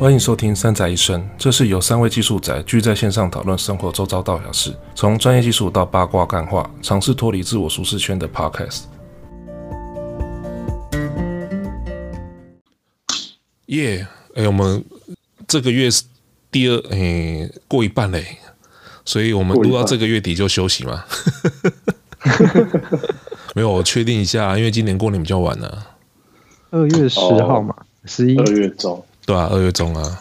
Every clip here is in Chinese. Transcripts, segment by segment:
欢迎收听《三宅一生》，这是由三位技术宅聚在线上讨论生活周遭大小事，从专业技术到八卦干话，尝试脱离自我舒适圈的 Podcast。耶！哎，我们这个月是第二，哎，过一半嘞，所以我们录到这个月底就休息嘛。没有，我确定一下，因为今年过年比较晚了，二月十号嘛，十一二月中。对啊，二月中啊，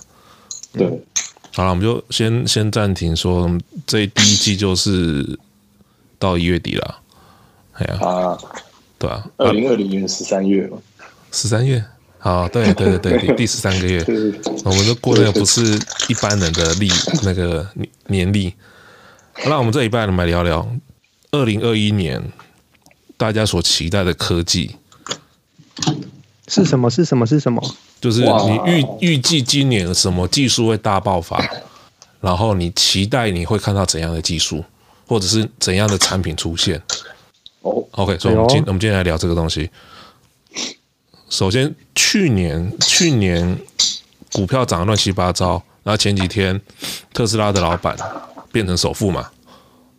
对，好了，我们就先先暂停说，这第一季就是到一月底了，哎呀，啊，对啊，二零二零年十三月嘛，十三月，好，对对对对，第十三个月，我们都过那个不是一般人的历那个年历，那我们这一半我们来聊聊二零二一年大家所期待的科技。是什么？是什么？是什么？就是你预预计今年什么技术会大爆发，然后你期待你会看到怎样的技术，或者是怎样的产品出现。哦，OK，所以我们今我们今天来聊这个东西。首先，去年去年股票涨得乱七八糟，然后前几天特斯拉的老板变成首富嘛，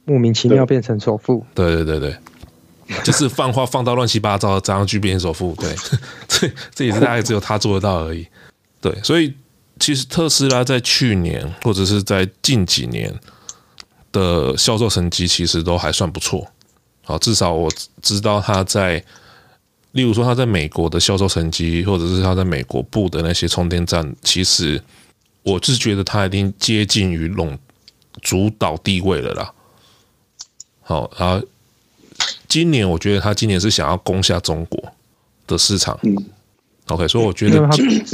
莫名其妙变成首富。对对对对。就是放话放到乱七八糟，这样去变首富，对，这这也是大概只有他做得到而已，对，所以其实特斯拉在去年或者是在近几年的销售成绩其实都还算不错，好，至少我知道他在，例如说他在美国的销售成绩，或者是他在美国布的那些充电站，其实我是觉得他已经接近于垄主导地位了啦，好，然后。今年我觉得他今年是想要攻下中国的市场，嗯，OK，所以我觉得他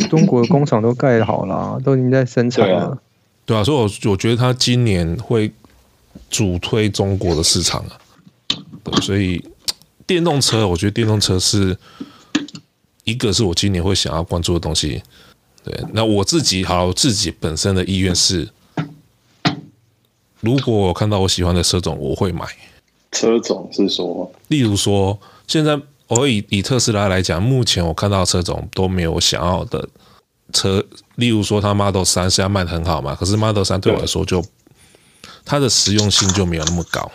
中国的工厂都盖好了，都已经在生产了，对啊，所以我我觉得他今年会主推中国的市场啊，对，所以电动车，我觉得电动车是一个是我今年会想要关注的东西，对，那我自己好，我自己本身的意愿是，如果我看到我喜欢的车种，我会买。车种是说，例如说，现在我以以特斯拉来讲，目前我看到的车种都没有想要的车。例如说，它 Model 三现在卖的很好嘛，可是 Model 三对我来说就它的实用性就没有那么高。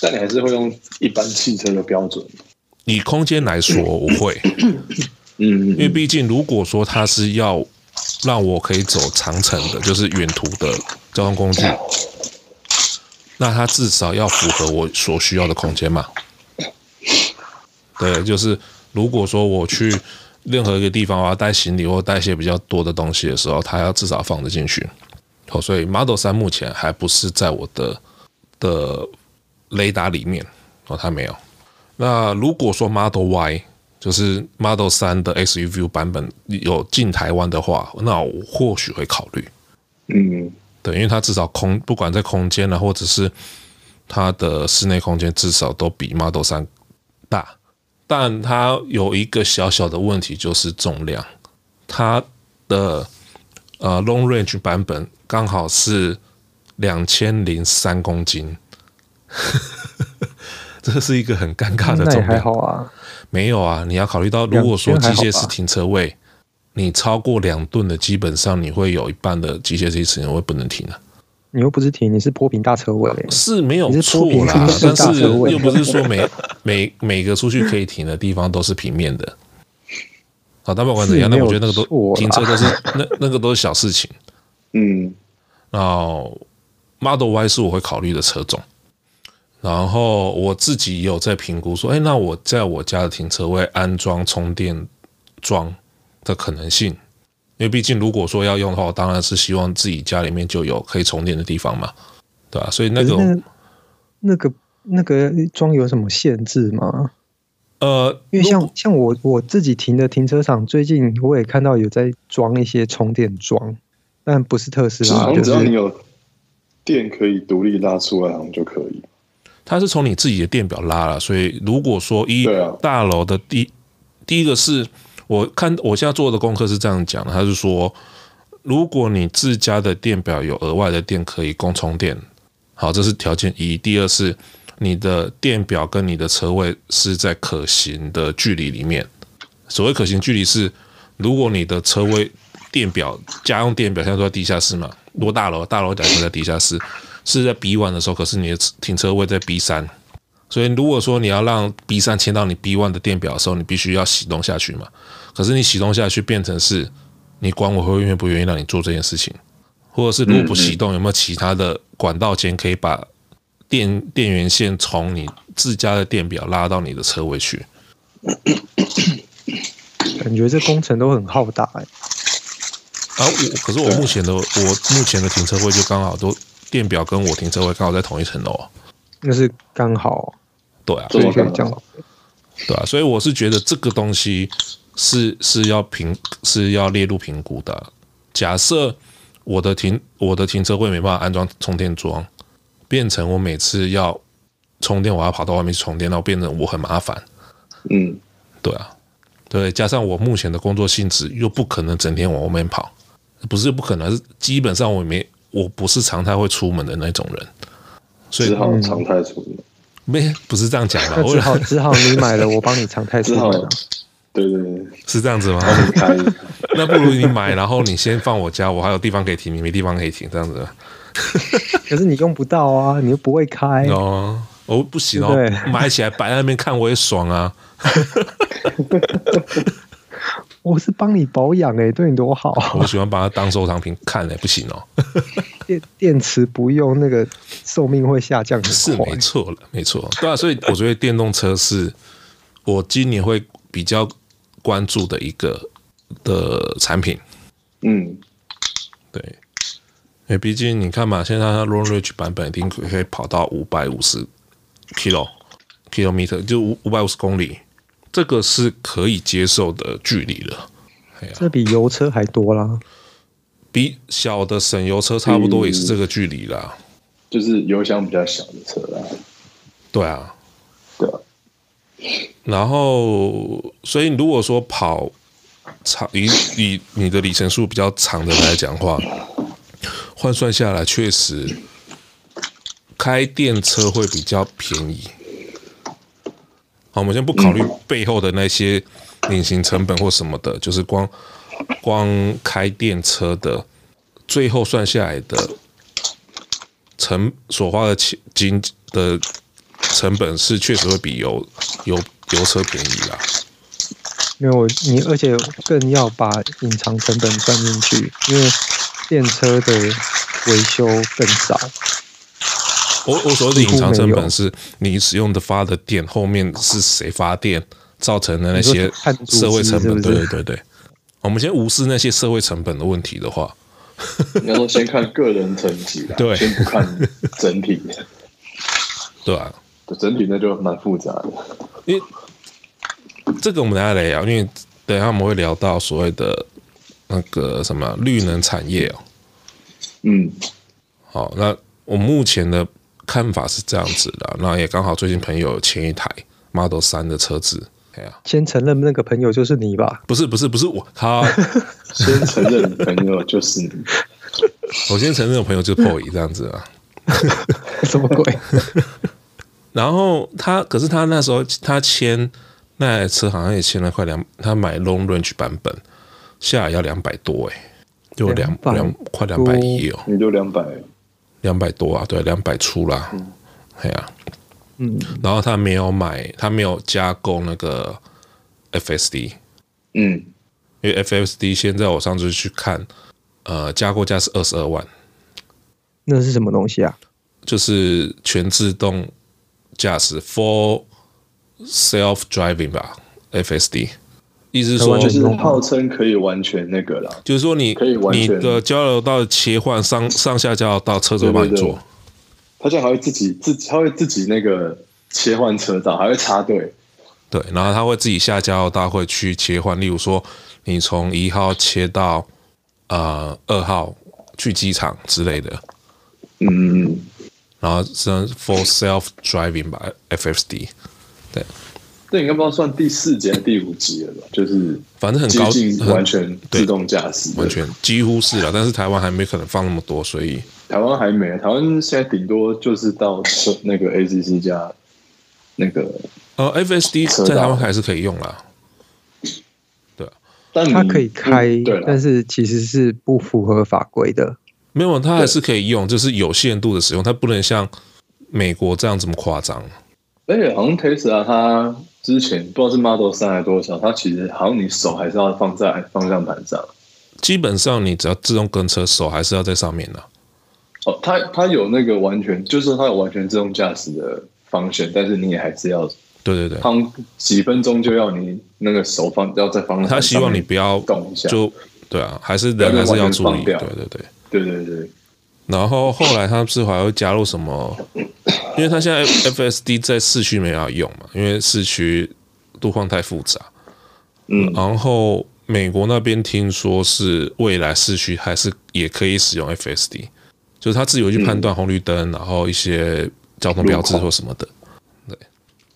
但你还是会用一般汽车的标准？以空间来说，我会，嗯，因为毕竟如果说它是要让我可以走长程的，就是远途的交通工具。那它至少要符合我所需要的空间嘛？对，就是如果说我去任何一个地方，我要带行李或带一些比较多的东西的时候，它要至少放得进去。哦，所以 Model 3目前还不是在我的的雷达里面哦，它没有。那如果说 Model Y 就是 Model 3的 SUV 版本有进台湾的话，那我或许会考虑。嗯。对，因为它至少空，不管在空间呢，或者是它的室内空间，至少都比 Model 三大。但它有一个小小的问题，就是重量。它的呃 Long Range 版本刚好是两千零三公斤，这是一个很尴尬的重量。还好啊，没有啊，你要考虑到，如果说机械式停车位。你超过两吨的，基本上你会有一半的机械式停车位不能停了。你又不是停，你是坡平大车位，是没有错啦。但是又不是说每 每每个出去可以停的地方都是平面的。好，但不管怎样，那我觉得那个都停车都是 那那个都是小事情。嗯，然后 Model Y 是我会考虑的车种。然后我自己也有在评估说，哎，那我在我家的停车位安装充电桩的可能性，因为毕竟如果说要用的话，我当然是希望自己家里面就有可以充电的地方嘛，对吧？所以那个那个那个装有什么限制吗？呃，因为像像我我自己停的停车场，最近我也看到有在装一些充电桩，但不是特斯拉，只要你有电可以独立拉出来，好像就可以。它是从你自己的电表拉了，所以如果说一大楼的第第一个是。我看我现在做的功课是这样讲的，他是说，如果你自家的电表有额外的电可以供充电，好，这是条件一。第二是你的电表跟你的车位是在可行的距离里面。所谓可行距离是，如果你的车位电表家用电表现在都在地下室嘛，多大楼大楼讲在地下室，是在 B one 的时候，可是你的停车位在 B 三，所以如果说你要让 B 三牵到你 B one 的电表的时候，你必须要启动下去嘛。可是你启动下去变成是，你管我会愿不愿意让你做这件事情，或者是如果不启动，有没有其他的管道间可以把电电源线从你自家的电表拉到你的车位去？感觉这工程都很浩大哎、欸。啊，我可是我目前的我目前的停车位就刚好都电表跟我停车位刚好在同一层楼。那是刚好。对啊，所以可以这样。对啊，所以我是觉得这个东西是是要评是要列入评估的。假设我的停我的停车位没办法安装充电桩，变成我每次要充电，我要跑到外面去充电，然后变成我很麻烦。嗯，对啊，对，加上我目前的工作性质又不可能整天往外面跑。不是不可能，是基本上我没，我不是常态会出门的那种人，所以只好常态出门。没，不是这样讲的。只好只好你买了，我帮你常态 出门。对对对，是这样子吗？那不如你买，然后你先放我家，我还有地方可以停，你没地方可以停，这样子。可是你用不到啊，你又不会开 哦。哦，不行哦，买起来摆在那边看我也爽啊。我是帮你保养哎、欸，对你多好。我喜欢把它当收藏品看哎、欸，不行哦。电电池不用，那个寿命会下降。是没错了，没错。对啊，所以我觉得电动车是我今年会比较关注的一个的产品。嗯，对。因为毕竟你看嘛，现在它 Long Range 版本一定可以跑到五百五十 kilo kilometer，就五五百五十公里。这个是可以接受的距离了，这比油车还多啦，比小的省油车差不多也是这个距离啦，就是油箱比较小的车啦。对啊。然后，所以如果说跑长以以你的里程数比较长的来讲的话，换算下来确实开电车会比较便宜。好，我们先不考虑背后的那些隐形成本或什么的，就是光光开电车的，最后算下来的成所花的钱金的成本是确实会比油油油车便宜啦。没有你，而且更要把隐藏成本算进去，因为电车的维修更少。我我所谓的隐藏成本是你使用的发的电后面是谁发电造成的那些社会成本？对对对对，我们先无视那些社会成本的问题的话，你要先看个人成绩，对，先不看整体，对啊，整体那就蛮复杂的。因为这个我们等下来聊，因为等下我们会聊到所谓的那个什么绿能产业哦。嗯，好，那我目前的。看法是这样子的，那也刚好最近朋友前一台 Model 三的车子，哎呀，先承认那个朋友就是你吧？不是不是不是我，他 先承认朋友就是你，我先承认我朋友就是 Poi 这样子啊，什么鬼？然后他可是他那时候他签那台车好像也签了快两，他买 Long Range 版本下来要两百多哎，就两两快两百一哦，你就两百。两百多啊，对，两百出啦，哎呀，嗯，然后他没有买，他没有加购那个 FSD，嗯，因为 FSD 现在我上次去看，呃，加购价是二十二万，那是什么东西啊？就是全自动驾驶 Full Self Driving 吧，FSD。意思是说，就是号称可以完全那个了，就是说你可以完全你的交流道切换上上下交流道，车子会帮你做。他现在还会自己自己，他会自己那个切换车道，还会插队。对，然后他会自己下交流道会去切换，例如说你从一号切到呃二号去机场之类的。嗯，然后是 Full Self Driving 吧，FSD，对。那应该不知道算第四集还是第五集了吧？就是反正很高，完全自动驾驶，完全几乎是了。但是台湾还没可能放那么多，所以台湾还没。台湾现在顶多就是到那个 ACC 加那个呃 FSD 在台湾还是可以用啦。对啊，但它可以开，但是其实是不符合法规的。没有，它还是可以用，就是有限度的使用，它不能像美国这样这么夸张。而且好像 Tesla 它之前不知道是 Model 三还是多少，它其实好像你手还是要放在方向盘上。基本上你只要自动跟车，手还是要在上面的。哦，它它有那个完全，就是它有完全自动驾驶的方向，但是你也还是要。对对对，放几分钟就要你那个手放要在方向盘上。他希望你不要动一下，就对啊，还是人还是要注意。对对对，对对对。然后后来他是还会加入什么？因为他现在 FSD 在市区没法用嘛，因为市区路况太复杂。嗯。然后美国那边听说是未来市区还是也可以使用 FSD，就是他自己会去判断红绿灯，然后一些交通标志或什么的。对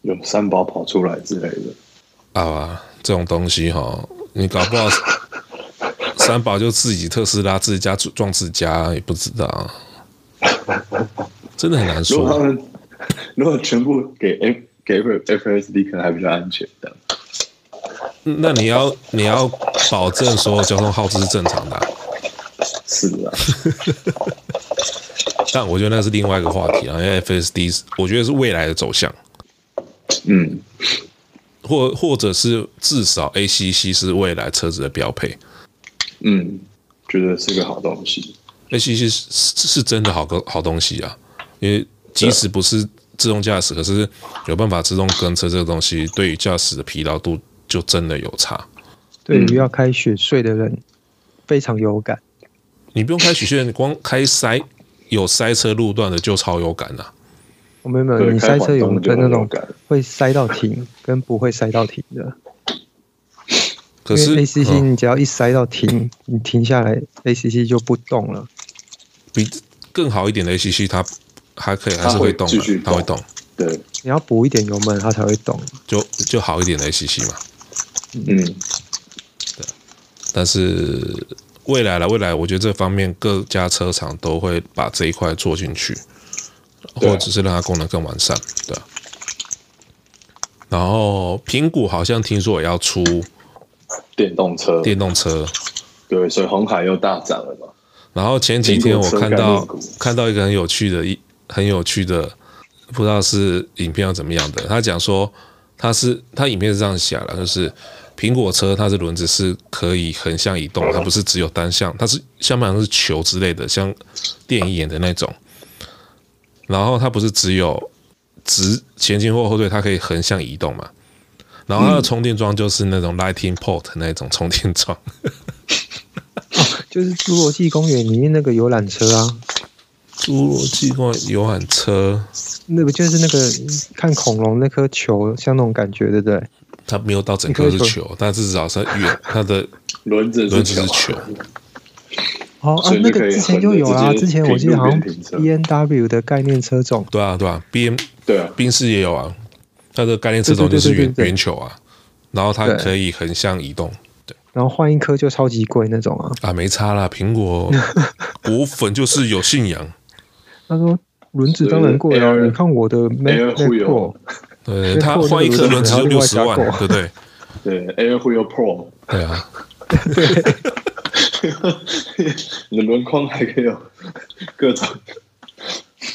有三宝跑出来之类的啊，这种东西哈，你搞不好 三宝就自己特斯拉自己家撞自家也不知道，真的很难说。如果他们如果全部给 F 给 FSD，可能还比较安全的。那你要你要保证所有交通耗资是正常的啊。是的。但我觉得那是另外一个话题啊，因为 FSD 我觉得是未来的走向。嗯，或或者是至少 ACC 是未来车子的标配。嗯，觉得是个好东西。那其实是是真的好个好东西啊，因为即使不是自动驾驶，可是有办法自动跟车这个东西，对于驾驶的疲劳度就真的有差。对于要开雪隧的人非常有感。你不用开雪隧，你光开塞有塞车路段的就超有感了啊。没有没有，你塞车有分那种会塞到停跟不会塞到停的。可是 ACC 你只要一塞到停，你停下来，ACC 就不动了。比更好一点的 ACC，它还可以还是会动的，它会动。对，你要补一点油门，它才会动。就就好一点的 ACC 嘛。嗯，对。但是未来了，未来我觉得这方面各家车厂都会把这一块做进去。或者只是让它功能更完善，对。然后苹果好像听说也要出电动车，电动车，对，所以红海又大涨了嘛。然后前几天我看到看到一个很有趣的、一很有趣的，不知道是影片要怎么样的。他讲说他是他影片是这样写的，就是苹果车它的轮子是可以横向移动，它不是只有单向，它是像不像是球之类的，像电影演的那种。然后它不是只有直前进或后退，它可以横向移动嘛？然后它的充电桩就是那种 Lightning Port 那种充电桩，哦，就是侏罗纪公园里面那个游览车啊。侏罗纪公园游览车，那不就是那个看恐龙那颗球，像那种感觉，对不对？它没有到整颗是球，但是至少是圆，它的轮子轮子是球。哦啊，那个之前就有啊，之前我记得好像 B N W 的概念车种，对啊对啊，B M 对啊，宾士也有啊，它的概念车种就是圆圆球啊，然后它可以横向移动，对，然后换一颗就超级贵那种啊，啊没差啦，苹果 果粉就是有信仰。他说轮子当然贵啊，你看我的 Mac Pro，对，他换一颗轮子就六十万，对不对？对，Air Wheel Pro，对啊。你的轮框还可以有各种，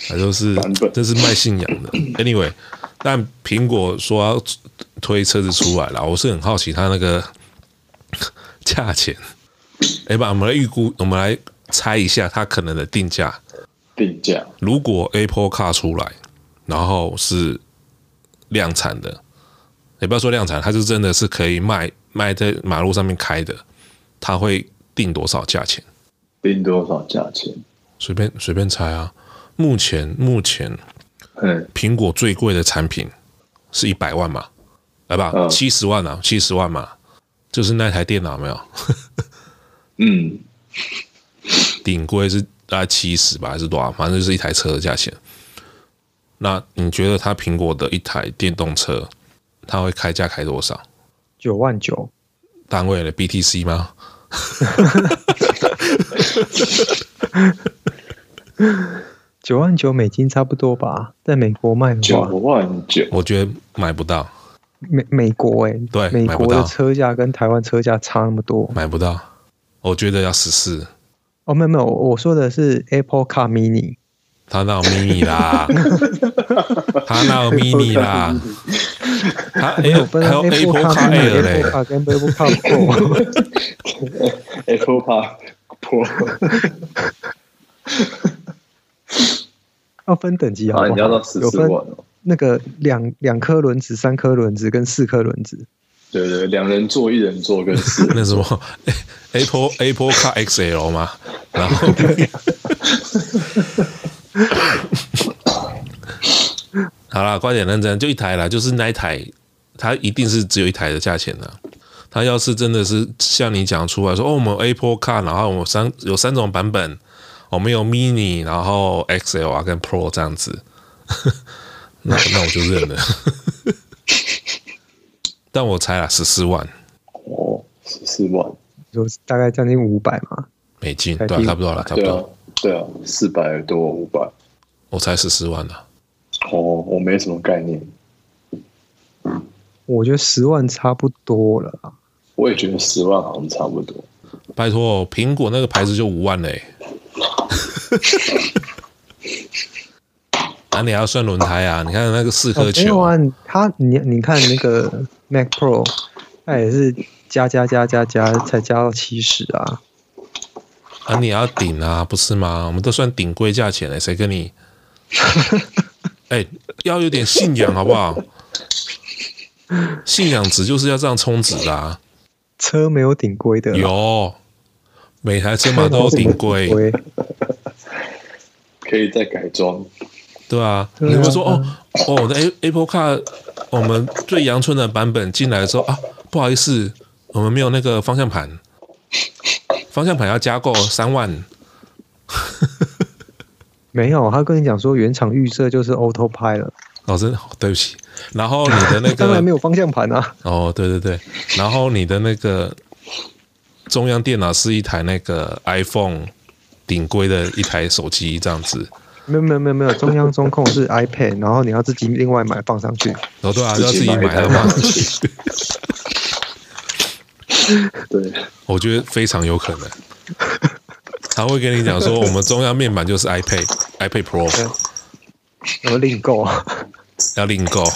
还都是这是卖信仰的。Anyway，但苹果说要推车子出来了，我是很好奇它那个 价钱。哎，吧，我们来预估，我们来猜一下它可能的定价。定价，如果 Apple Car 出来，然后是量产的，也不要说量产，它是真的是可以卖卖在马路上面开的，它会。定多少价钱？定多少价钱？随便随便猜啊！目前目前，嗯，苹果最贵的产品是一百万嘛？来吧，七十万啊，七十万嘛，就是那台电脑没有？嗯，顶规是大概七十吧，还是多少？反正就是一台车的价钱。那你觉得它苹果的一台电动车，它会开价开多少？九万九，单位的 BTC 吗？九万九美金差不多吧，在美国卖的话，九万九，我觉得买不到。美美国哎、欸，对美买不到国的车价跟台湾车价差那么多。买不到，我觉得要十四。哦，没有没有，我说的是 Apple Car Mini。他那有 mini 啦？他那有 mini 啦？他哎呦，还有 Apple Car Air 嘞，Apple Car 跟 Apple Car Pro，Apple Car Pro，要分等级好不好？你要到十四万哦。那个两两颗轮子、三颗轮子跟四颗轮子。对对，两人座、一人座跟四。那什么 Apple Apple Car XL 吗？然后。好啦，快点认真，就一台啦，就是那一台，它一定是只有一台的价钱的。它要是真的是像你讲出来说，哦，我们 Apple Car，然后我们三有三种版本，我们有 Mini，然后 XL 啊跟 Pro 这样子，那那我就认了。但我猜了十四万，哦，十四万，就大概将近五百嘛，美金，对、啊，差不多了，差不多。对啊，四百多五百，我才十四万呢。哦，我没什么概念。我觉得十万差不多了。我也觉得十万好像差不多。拜托，苹果那个牌子就五万嘞。啊，你还要算轮胎啊？你看那个四颗球。哦、没有啊，他你你看那个 Mac Pro，它也是加加加加加才加到七十啊。啊，你要顶啊，不是吗？我们都算顶规价钱了，谁跟你？哎、欸，要有点信仰好不好？信仰值就是要这样充值的啊。车没有顶规的，有，每台车嘛都有顶规，可以再改装。对啊，你会说哦哦，我的 Apple Car，我们最阳春的版本进来的时候啊，不好意思，我们没有那个方向盘。方向盘要加购三万，没有，他跟你讲说原厂预设就是 Autopilot 了。哦，真的对不起。然后你的那个 当然没有方向盘啊。哦，对对对。然后你的那个中央电脑是一台那个 iPhone 顶规的一台手机，这样子。没有没有没有没有，中央中控是 iPad，然后你要自己另外买放上去。哦，对啊，要自己买的话。对，我觉得非常有可能，他会跟你讲说，我们中央面板就是 iPad，iPad Pro，要另购，要另购，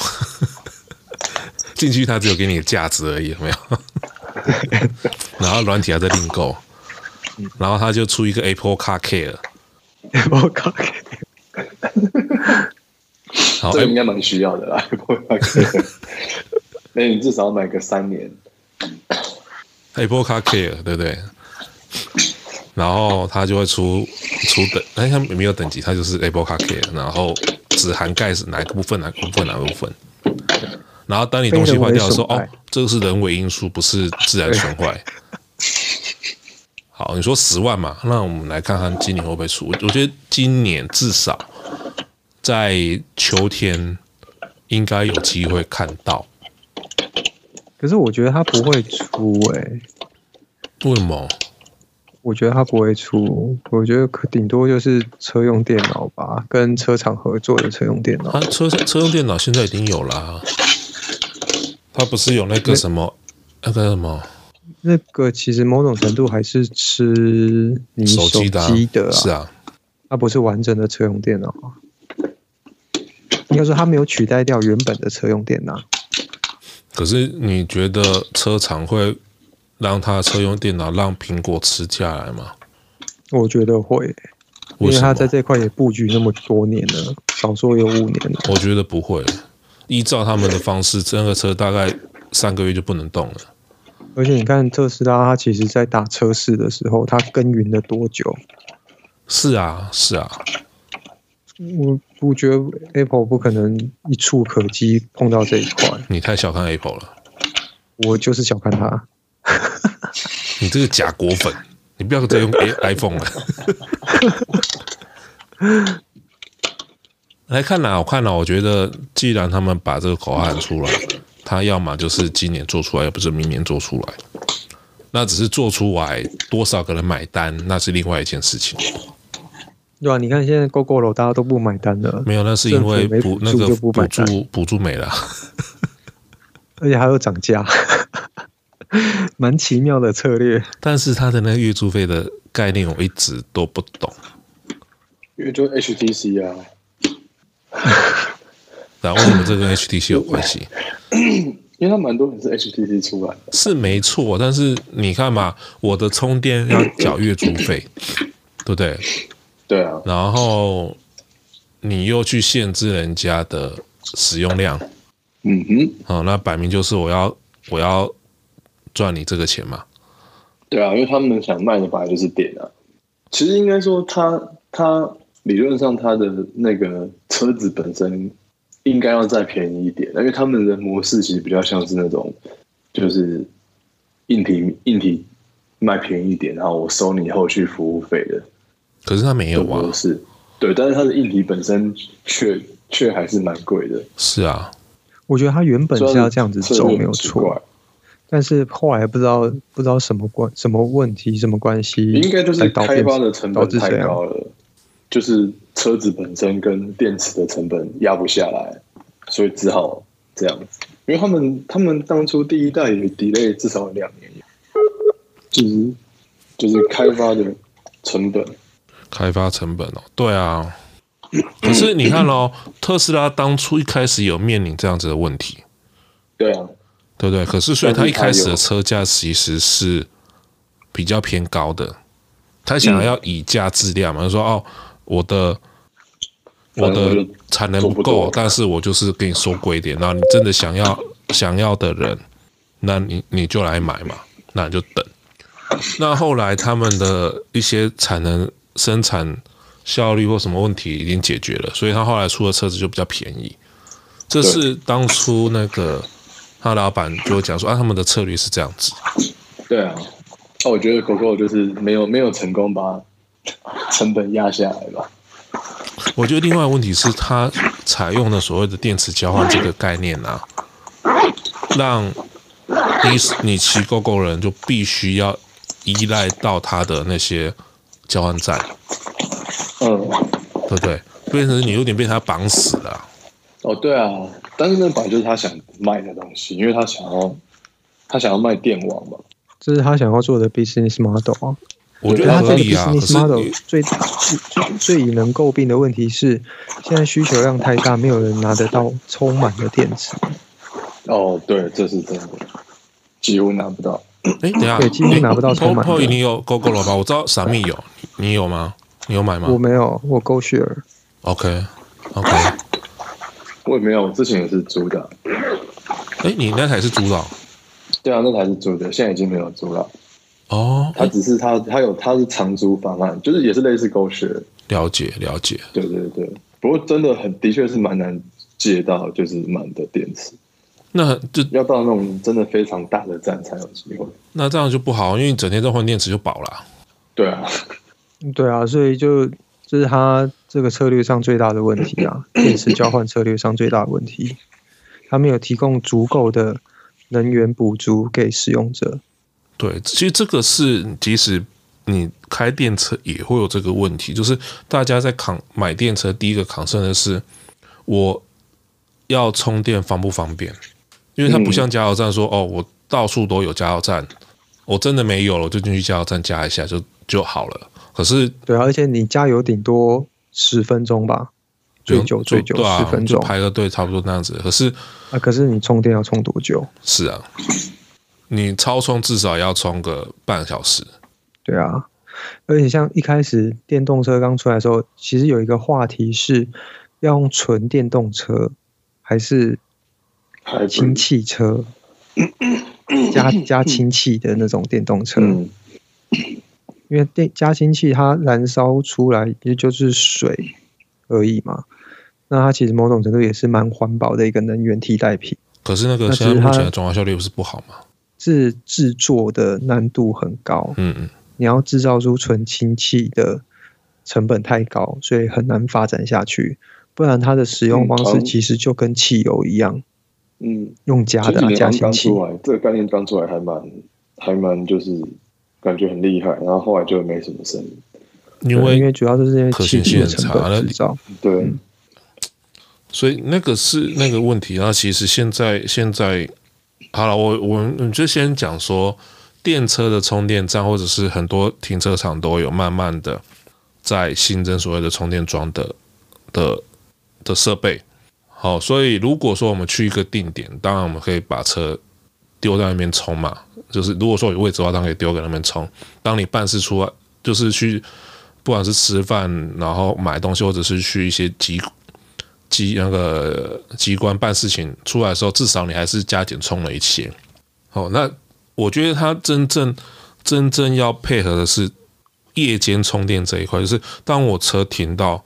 进去他只有给你的价值而已，有没有？然后软体还在另购，然后他就出一个 Apple Car Care，Apple Car Care，好，这个应该蛮需要的啦，Apple Car Care，那你至少要买个三年。Apple Car Care 对不对？然后它就会出出等，哎，它没有等级，它就是 Apple Car Care，然后只涵盖是哪个部分，哪个部分，哪个部分。然后当你东西坏掉的时候，哦，这个是人为因素，不是自然损坏。好，你说十万嘛？那我们来看看今年会不会出？我觉得今年至少在秋天应该有机会看到。可是我觉得他不会出哎、欸，为什么？我觉得他不会出，我觉得可顶多就是车用电脑吧，跟车厂合作的车用电脑。他车车用电脑现在已经有了、啊，他不是有那个什么，那个什么？那个其实某种程度还是吃你手机的、啊，的啊是啊，它不是完整的车用电脑。啊应该说它没有取代掉原本的车用电脑。可是你觉得车厂会让他车用电脑让苹果吃下来吗？我觉得会，因为它在这块也布局那么多年了，少说有五年了。我觉得不会，依照他们的方式，这个车大概三个月就不能动了。而且你看特斯拉，它其实在打测试的时候，它耕耘了多久？是啊，是啊。我我觉得 Apple 不可能一触可及碰到这一块。你太小看 Apple 了。我就是小看它。你这个假果粉，你不要再用 iPhone 了。来看哪，我看哪，我觉得既然他们把这个口号出来，他要么就是今年做出来，要不是明年做出来。那只是做出来多少个人买单，那是另外一件事情。对啊，你看现在 Gogoro 大家都不买单了。没有，那是因为补那个补助补助没了。而且还有涨价，蛮奇妙的策略。但是他的那个月租费的概念我一直都不懂，因为就 HTC 啊，为什么这跟 HTC 有关系？因为它蛮多人是 HTC 出来的，是没错。但是你看嘛，我的充电要缴月租费，对不对？对啊。然后你又去限制人家的使用量，嗯哼，好，那摆明就是我要我要赚你这个钱嘛。对啊，因为他们想卖的本来就是电啊。其实应该说他，他他理论上他的那个车子本身。应该要再便宜一点，因为他们的模式其实比较像是那种，就是硬体硬体卖便宜一点，然后我收你后续服务费的。可是他没有啊，模式。对，但是它的硬体本身却却还是蛮贵的。是啊，我觉得他原本是要这样子走没有错，但是后来不知道不知道什么关什么问题什么关系，应该就是开发的成本太高了，就是。车子本身跟电池的成本压不下来，所以只好这样子。因为他们他们当初第一代也 delay 至少两年，就是就是开发的成本，开发成本哦，对啊。可是你看哦，特斯拉当初一开始有面临这样子的问题，对啊，对不对？可是所以他一开始的车价其实是比较偏高的，他想要以价质量嘛，就说哦。我的我的产能不够，但是我就是跟你说贵一点。那你真的想要 想要的人，那你你就来买嘛，那你就等。那后来他们的一些产能、生产效率或什么问题已经解决了，所以他后来出的车子就比较便宜。这是当初那个他老板就讲说啊，他们的策略是这样子。对啊，那我觉得 Gogoro 就是没有没有成功吧。成本压下来吧。我觉得另外一个问题是，它采用的所谓的电池交换这个概念啊，让你你骑 GoGo 人就必须要依赖到它的那些交换站，嗯，对不对？变成你有点被它绑死了。哦，对啊，但是那本来就是他想卖的东西，因为他想要他想要卖电网嘛，这是他想要做的 business model 啊。我觉得他这里啊，最最最以能诟病的问题是，现在需求量太大，没有人拿得到充满的电池。哦，对，这是真的，几乎拿不到。哎，等下，对，几乎拿不到充满。你有 GoGo 了吧？我知道闪蜜有，你有吗？你有买吗？我没有，我 GoShare。OK，OK。我也没有，我之前也是租的。哎，你那台是租的？对啊，那台是租的，现在已经没有租了。哦，他只是他他有他是长租方案，就是也是类似 GoShare。了解了解，对对对。不过真的很的确是蛮难借到，就是满的电池。那就要到那种真的非常大的站才有机会。那这样就不好，因为你整天在换电池就饱了。对啊，对啊，所以就这是他这个策略上最大的问题啊，电池交换策略上最大的问题，他没有提供足够的能源补足给使用者。对，其实这个是，即使你开电车也会有这个问题，就是大家在扛买电车，第一个扛胜的是我要充电方不方便，因为它不像加油站说，哦，我到处都有加油站，我真的没有了，我就进去加油站加一下就就好了。可是，对，而且你加油顶多十分钟吧，最久最久十分钟，排个队差不多那样子。可是啊，可是你充电要充多久？是啊。你超充至少要充个半小时，对啊，而且像一开始电动车刚出来的时候，其实有一个话题是要用纯电动车还是氢气车，加加氢气的那种电动车，因为电加氢气它燃烧出来也就是水而已嘛，那它其实某种程度也是蛮环保的一个能源替代品。可是那个现在目前的转化效率不是不好吗？是制作的难度很高，嗯嗯，你要制造出纯氢气的成本太高，所以很难发展下去。不然它的使用方式其实就跟汽油一样，嗯，用加的加氢气。这个概念刚出来还蛮还蛮就是感觉很厉害，然后后来就没什么声音，因为因为主要就是因为汽油的成本制造，对、嗯，所以那个是那个问题。啊其实现在现在。好了，我我你就先讲说，电车的充电站或者是很多停车场都有慢慢的在新增所谓的充电桩的的的设备。好，所以如果说我们去一个定点，当然我们可以把车丢在那边充嘛。就是如果说有位置的话，当然可以丢给那边充。当你办事出来，就是去不管是吃饭，然后买东西，或者是去一些集机那个机关办事情出来的时候，至少你还是加减充了一些。哦，那我觉得它真正真正要配合的是夜间充电这一块，就是当我车停到。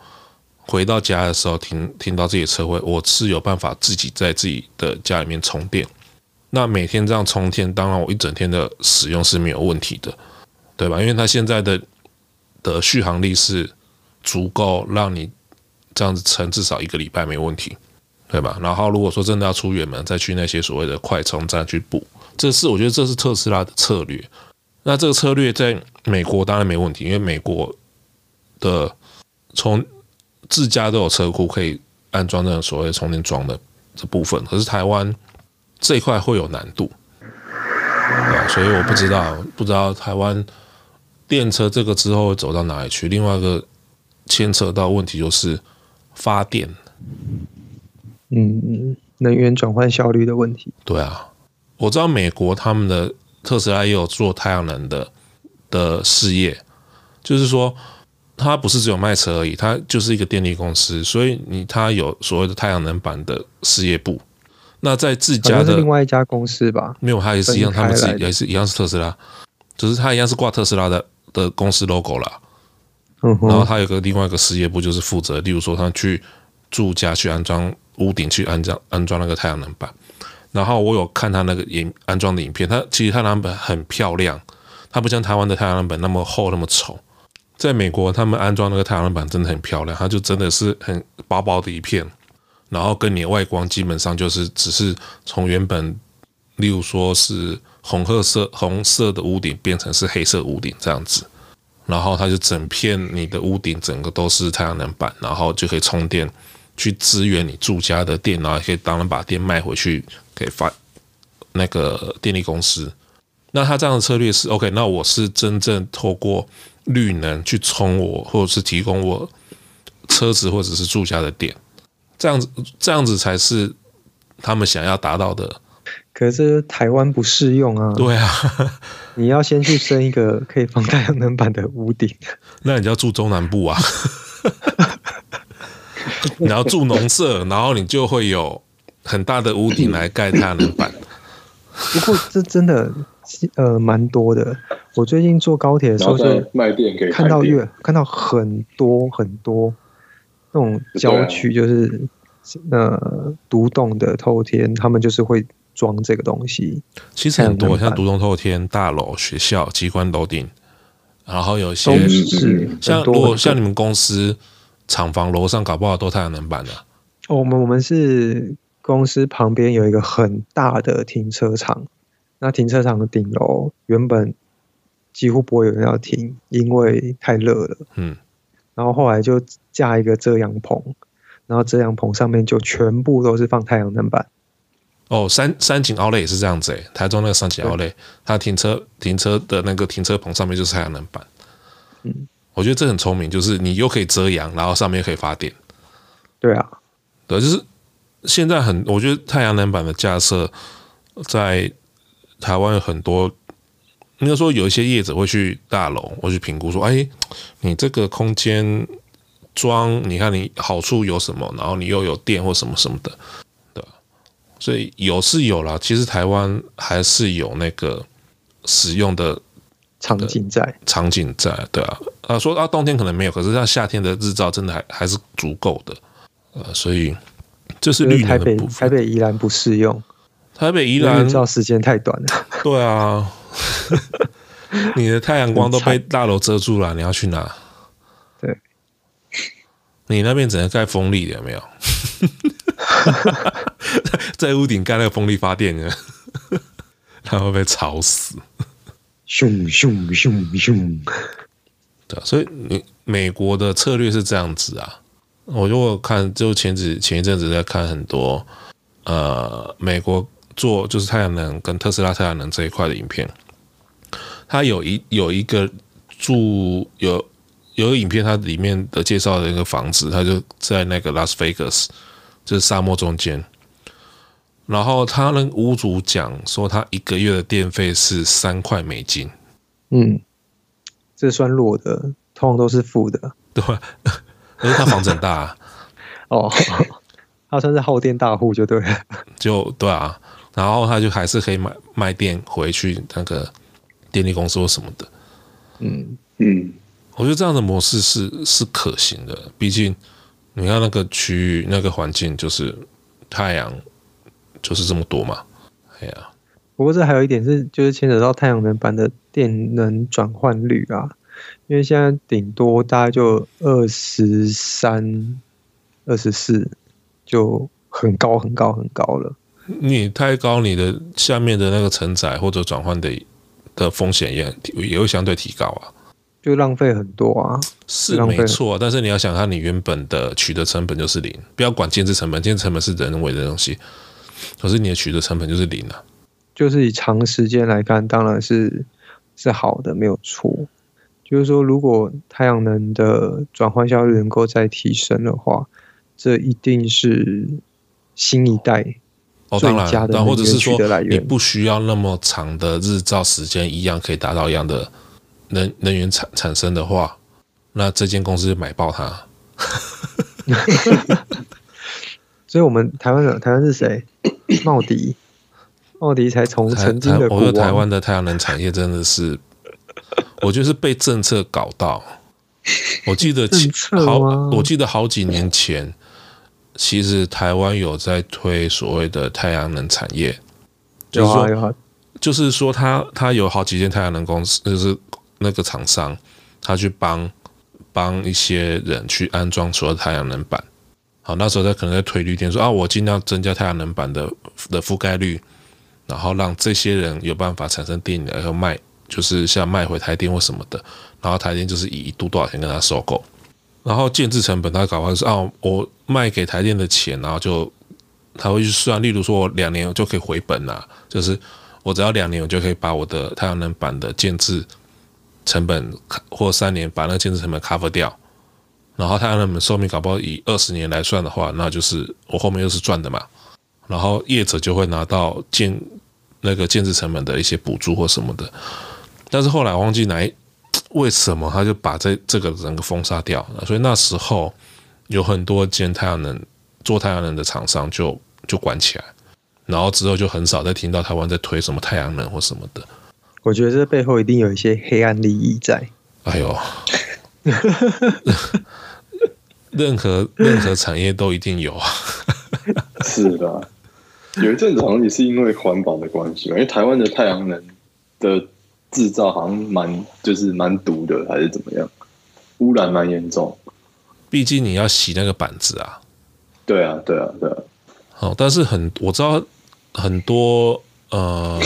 回到家的时候停停到自己的车位，我是有办法自己在自己的家里面充电。那每天这样充电，当然我一整天的使用是没有问题的，对吧？因为它现在的的续航力是足够让你这样子撑至少一个礼拜没问题，对吧？然后如果说真的要出远门，再去那些所谓的快充站去补，这是我觉得这是特斯拉的策略。那这个策略在美国当然没问题，因为美国的从自家都有车库可以安装那种所谓的充电桩的这部分，可是台湾这一块会有难度，对，所以我不知道，不知道台湾电车这个之后会走到哪里去。另外一个牵扯到问题就是发电，嗯，能源转换效率的问题。对啊，我知道美国他们的特斯拉也有做太阳能的的事业，就是说。它不是只有卖车而已，它就是一个电力公司，所以你它有所谓的太阳能板的事业部。那在自家的另外一家公司吧，没有，它也是一样，他们自己也是一样是特斯拉，只是它一样是挂特斯拉的的公司 logo 啦。然后他有个另外一个事业部，就是负责，例如说他去住家去安装屋顶去安装安装那个太阳能板。然后我有看他那个影安装的影片，它其实太阳能板很漂亮，它不像台湾的太阳能板那么厚那么丑。在美国，他们安装那个太阳能板真的很漂亮，它就真的是很薄薄的一片，然后跟你的外观基本上就是只是从原本，例如说是红褐色红色的屋顶变成是黑色屋顶这样子，然后它就整片你的屋顶整个都是太阳能板，然后就可以充电去支援你住家的电，然后也可以当然把电卖回去给发那个电力公司。那他这样的策略是 OK，那我是真正透过。绿能去充我，或者是提供我车子或者是住家的电，这样子这样子才是他们想要达到的。可是台湾不适用啊。对啊，你要先去升一个可以放太阳能板的屋顶。那你就要住中南部啊。你要住农舍，然后你就会有很大的屋顶来盖太阳能板。不过这真的。呃，蛮多的。我最近坐高铁的时候，就卖电给看到越看到很多很多那种郊区，就是呃独栋的透天，他们就是会装这个东西。其实很多，像独栋透天、大楼、学校、机关楼顶，然后有些是像如果像你们公司厂房楼上搞不好都太阳能板的。哦，我们我们是公司旁边有一个很大的停车场。那停车场的顶楼原本几乎不会有人要停，因为太热了。嗯，然后后来就架一个遮阳棚，然后遮阳棚上面就全部都是放太阳能板。哦，三三井奥莱也是这样子诶，台中那个三井奥莱，它停车停车的那个停车棚上面就是太阳能板。嗯，我觉得这很聪明，就是你又可以遮阳，然后上面又可以发电。对啊，对，就是现在很，我觉得太阳能板的架设在。台湾有很多，应该说有一些业者会去大楼，会去评估说，哎，你这个空间装，你看你好处有什么，然后你又有电或什么什么的？所以有是有啦，其实台湾还是有那个使用的场景在，场景在，对啊。啊，说啊，冬天可能没有，可是像夏天的日照真的还还是足够的，呃，所以这是绿能的部分。台北，台北宜兰不适用。台北宜兰照时间太短了。对啊，你的太阳光都被大楼遮住了，你要去哪？对，你那边只能盖风力的，有没有？在屋顶盖那个风力发电的，它会被吵死。咻咻咻咻！对啊，所以你美国的策略是这样子啊。我就看，就前几前一阵子在看很多呃美国。做就是太阳能跟特斯拉太阳能这一块的影片，他有一有一个住有有一个影片，它里面的介绍的一个房子，它就在那个拉斯维加斯，就是沙漠中间。然后他那屋主讲说，他一个月的电费是三块美金。嗯，这算弱的，通常都是负的。对，因为他房子很大啊。哦。他算是耗电大户就对了，就对啊，然后他就还是可以买卖电回去那个电力公司或什么的，嗯嗯，我觉得这样的模式是是可行的，毕竟你看那个区域那个环境就是太阳就是这么多嘛，哎呀，不过这还有一点是就是牵扯到太阳能板的电能转换率啊，因为现在顶多大概就二十三、二十四。就很高很高很高了。你太高，你的下面的那个承载或者转换的的风险也也会相对提高啊，就浪费很多啊。是没错，但是你要想看，你原本的取得成本就是零，不要管建置成本，建置成本是人为的东西，可是你的取得成本就是零啊。就是以长时间来看，当然是是好的，没有错。就是说，如果太阳能的转换效率能够再提升的话。这一定是新一代最佳的能源取得来源。你不需要那么长的日照时间，一样可以达到一样的能能源产产生的话，那这间公司就买爆它。所以，我们台湾人台湾是谁？茂迪，茂迪才从曾经的我觉得台湾的太阳能产业真的是，我觉得是被政策搞到。我记得好，我记得好几年前。其实台湾有在推所谓的太阳能产业，就是说，就是说，他他有好几间太阳能公司，就是那个厂商，他去帮帮一些人去安装所有太阳能板。好，那时候他可能在推绿电，说啊，我尽量增加太阳能板的的覆盖率，然后让这些人有办法产生电力，然后卖，就是像卖回台电或什么的，然后台电就是以一度多少钱跟他收购。然后建置成本，他搞完是啊，我卖给台电的钱，然后就他会去算，例如说我两年我就可以回本了，就是我只要两年，我就可以把我的太阳能板的建置成本，或三年把那个建置成本 cover 掉，然后太阳能寿命搞不好以二十年来算的话，那就是我后面又是赚的嘛，然后业者就会拿到建那个建置成本的一些补助或什么的，但是后来忘记哪。为什么他就把这这个整个封杀掉了？所以那时候有很多建太阳能做太阳能的厂商就就关起来，然后之后就很少再听到台湾在推什么太阳能或什么的。我觉得这背后一定有一些黑暗利益在。哎呦，任何任何产业都一定有啊。是的，有一阵子好像也是因为环保的关系，因为台湾的太阳能的。制造好像蛮就是蛮毒的，还是怎么样？污染蛮严重。毕竟你要洗那个板子啊。对啊，对啊，对啊。好，但是很我知道很多呃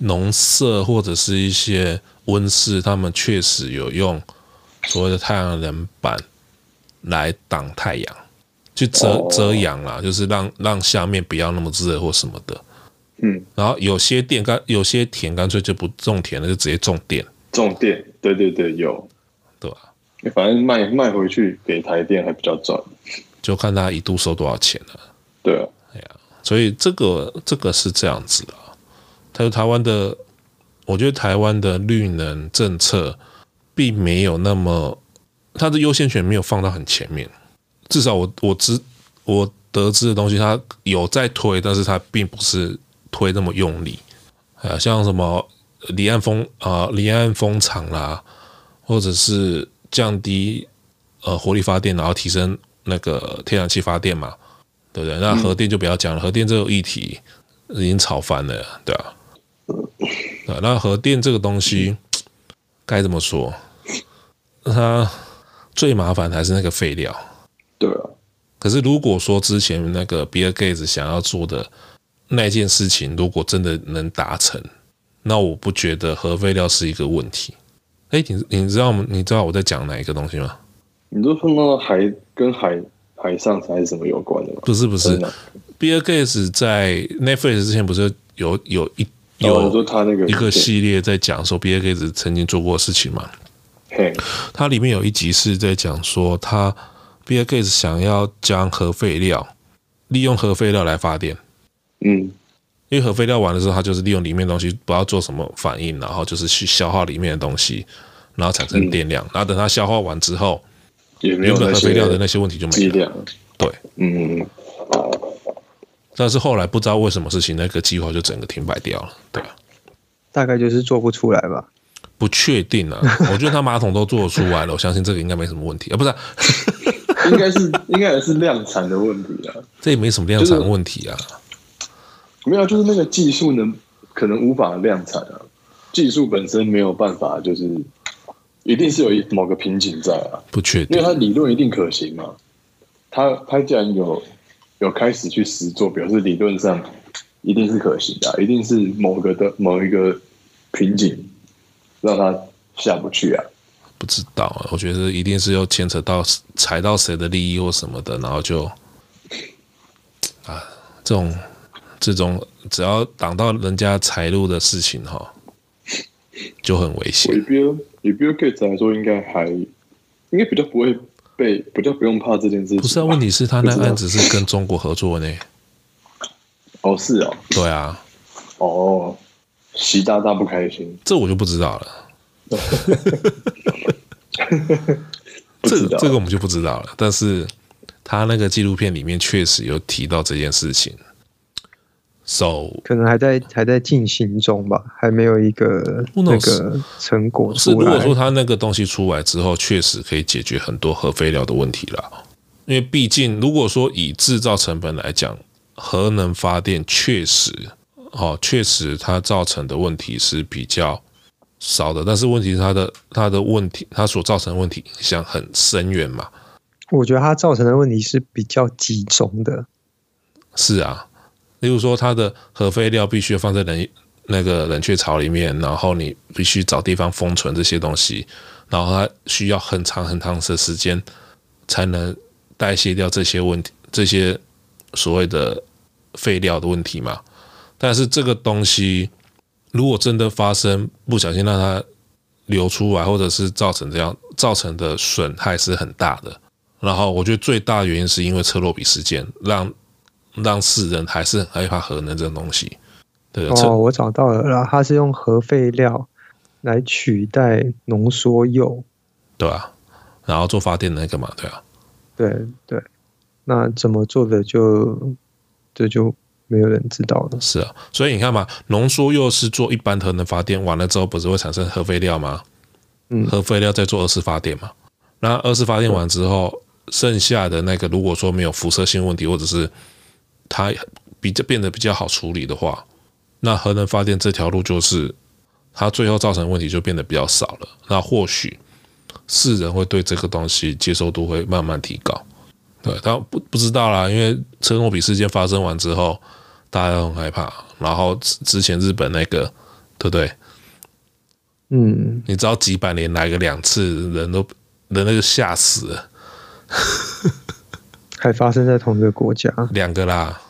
农舍或者是一些温室，他们确实有用所谓的太阳能板来挡太阳，去遮遮阳啦，就是让让下面不要那么热或什么的。嗯，然后有些店干，有些田干脆就不种田了，就直接种电。种电，对对对，有，对吧？反正卖卖回去给台电还比较赚，就看他一度收多少钱了。对啊，哎呀，所以这个这个是这样子的。他说台湾的，我觉得台湾的绿能政策并没有那么，它的优先权没有放到很前面。至少我我知我得知的东西，它有在推，但是它并不是。推那么用力，啊，像什么离岸风啊、离岸风场啦，或者是降低呃火力发电，然后提升那个天然气发电嘛，对不对？那核电就不要讲了，核电这个议题已经吵翻了，对吧？啊，那核电这个东西该怎么说？它最麻烦还是那个废料，对啊。可是如果说之前那个比尔盖茨想要做的。那件事情如果真的能达成，那我不觉得核废料是一个问题。哎，你你知道吗？你知道我在讲哪一个东西吗？你都碰到海跟海海上还是什么有关的吗？不是不是，比尔盖茨在 Netflix 之前不是有有一有说他那个一个系列在讲说比尔盖茨曾经做过的事情嘛？嘿，它里面有一集是在讲说他比尔盖茨想要将核废料利用核废料来发电。嗯。因为核废料完了之后，它就是利用里面的东西，不要做什么反应，然后就是去消耗里面的东西，然后产生电量。嗯、然后等它消耗完之后，也没有核废料的那些问题就没了。对，嗯。但是后来不知道为什么事情，那个计划就整个停摆掉了。对，大概就是做不出来吧？不确定啊。我觉得他马桶都做出来了，我相信这个应该没什么问题啊。不是、啊，应该是应该也是量产的问题啊。这也没什么量产的问题啊。就是没有，就是那个技术能，可能无法量产啊。技术本身没有办法，就是一定是有一某个瓶颈在啊。不确定，因为它理论一定可行嘛。他他既然有有开始去实做，表示理论上一定是可行的啊，一定是某个的某一个瓶颈让他下不去啊。不知道啊，我觉得一定是要牵扯到踩到谁的利益或什么的，然后就啊这种。这种只要挡到人家财路的事情哈，就很危险。以 Bill 以 Bill Gates 来说，应该还应该比较不会被不就不用怕这件事情。不是啊，问题是他那案子是跟中国合作呢。哦，是哦，对啊。哦，习大大不开心，这我就不知道了。这个这个我们就不知道了。但是他那个纪录片里面确实有提到这件事情。So, 可能还在还在进行中吧，还没有一个那个成果出来。是，如果说他那个东西出来之后，确实可以解决很多核废料的问题了。因为毕竟，如果说以制造成本来讲，核能发电确实，哦，确实它造成的问题是比较少的。但是问题是它的它的问题，它所造成的问题影响很深远嘛。我觉得它造成的问题是比较集中的。是啊。例如说，它的核废料必须放在冷那个冷却槽里面，然后你必须找地方封存这些东西，然后它需要很长很长的时间才能代谢掉这些问题，这些所谓的废料的问题嘛。但是这个东西如果真的发生不小心让它流出来，或者是造成这样造成的损害是很大的。然后我觉得最大原因是因为车诺比事件让。让世人还是很害怕核能这种东西。对哦，我找到了，然后它是用核废料来取代浓缩铀，对啊，然后做发电的那个嘛，对啊，对对，那怎么做的就这就没有人知道了。是啊，所以你看嘛，浓缩铀是做一般核能发电完了之后，不是会产生核废料吗？嗯，核废料再做二次发电嘛，那二次发电完之后，剩下的那个如果说没有辐射性问题，或者是它比较变得比较好处理的话，那核能发电这条路就是它最后造成问题就变得比较少了。那或许世人会对这个东西接受度会慢慢提高。对，但不不知道啦，因为车诺比事件发生完之后，大家都很害怕。然后之前日本那个，对不对？嗯，你知道几百年来个两次，人都人都吓死了。还发生在同一个国家，两个啦。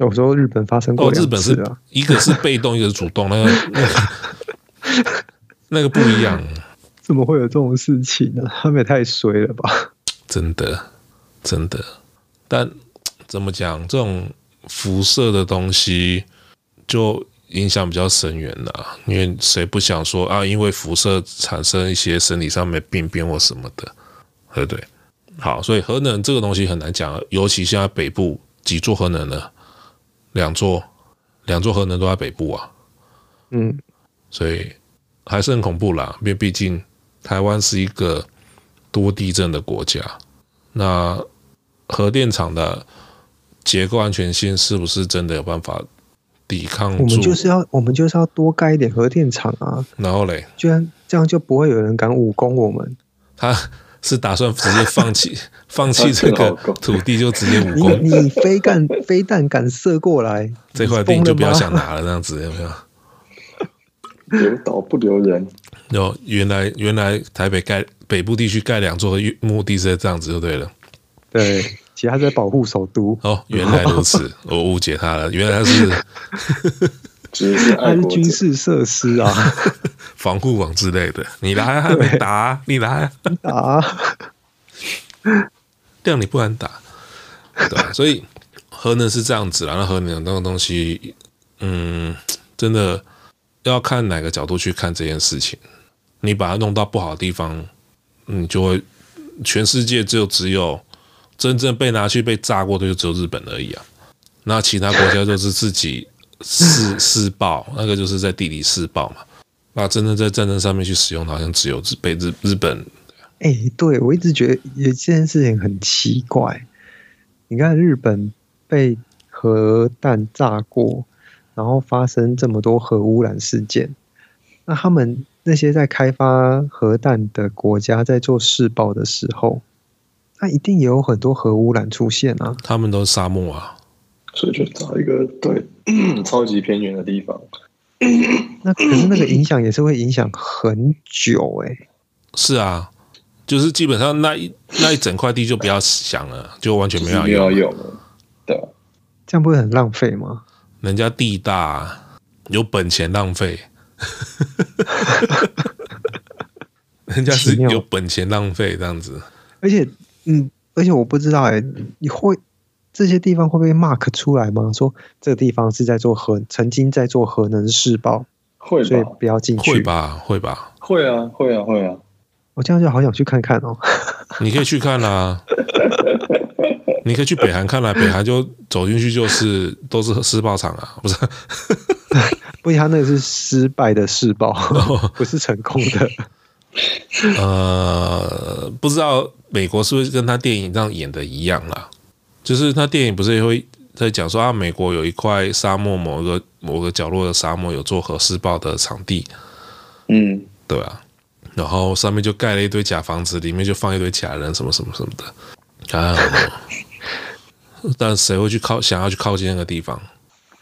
我说日本发生过两次啊，一个是被动，一个是主动，那个那个那个不一样。怎么会有这种事情呢？他们也太衰了吧！真的，真的。但怎么讲，这种辐射的东西就影响比较深远了，因为谁不想说啊？因为辐射产生一些生理上面病变或什么的，对不对？好，所以核能这个东西很难讲，尤其现在北部几座核能呢？两座，两座核能都在北部啊。嗯，所以还是很恐怖啦，因为毕竟台湾是一个多地震的国家。那核电厂的结构安全性是不是真的有办法抵抗住？我们就是要，我们就是要多盖一点核电厂啊。然后嘞，居然这样就不会有人敢武功我们。他。是打算直接放弃 放弃这个土地，就直接武功？你你飞弹飞弹敢射过来，这块地就不要想拿了，这样子有没有？留岛不留人。有原来原来台北盖北部地区盖两座的目的是这样子就对了。对，其实他在保护首都。哦，原来如此，我误解他了，原来他是，是他是军事设施啊，防护网之类的。你来啊，你打啊，你来啊，打啊，这样你不敢打，对，所以核能是这样子啦，那核能那个东西，嗯，真的要看哪个角度去看这件事情。你把它弄到不好的地方，你就会全世界就只有真正被拿去被炸过的就只有日本而已啊。那其他国家就是自己试 试爆，那个就是在地理试爆嘛。那真的在战争上面去使用，好像只有日被日日本。哎、欸，对，我一直觉得有这件事情很奇怪。你看日本被核弹炸过，然后发生这么多核污染事件，那他们。那些在开发核弹的国家在做试爆的时候，那一定也有很多核污染出现啊。他们都是沙漠啊，所以就找一个对 超级偏远的地方。那可是那个影响也是会影响很久哎、欸。是啊，就是基本上那一那一整块地就不要想了，就完全没有用了。对，这样不会很浪费吗？人家地大，有本钱浪费。人家是有本钱浪费这样子，而且，嗯，而且我不知道哎、欸，你会这些地方会不会 mark 出来吗？说这个地方是在做核，曾经在做核能试爆，会，所以不要进去，会吧，会吧，会啊，会啊，会啊，我这样就好想去看看哦。你可以去看啊，你可以去北韩看啊，北韩就走进去就是都是试爆场啊，不是。不，他那个是失败的试爆，不是成功的。呃，不知道美国是不是跟他电影这样演的一样啦？就是他电影不是也会在讲说啊，美国有一块沙漠，某一个某个角落的沙漠有做核试爆的场地，嗯，对啊，然后上面就盖了一堆假房子，里面就放一堆假人，什么什么什么的啊。但谁会去靠想要去靠近那个地方？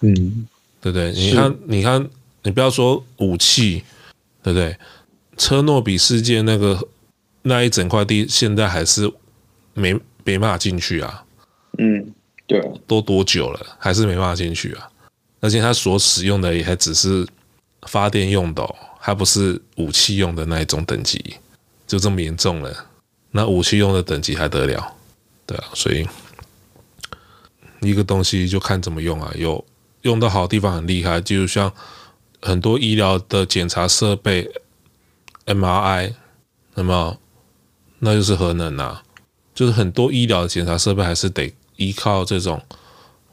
嗯。对不对？你看，你看，你不要说武器，对不对？车诺比事件那个那一整块地，现在还是没没办法进去啊。嗯，对，都多久了，还是没办法进去啊？而且它所使用的也还只是发电用的哦，还不是武器用的那一种等级，就这么严重了。那武器用的等级还得了？对啊，所以一个东西就看怎么用啊，有。用到好地方很厉害，就像很多医疗的检查设备，MRI，那么那就是核能啊，就是很多医疗检查设备还是得依靠这种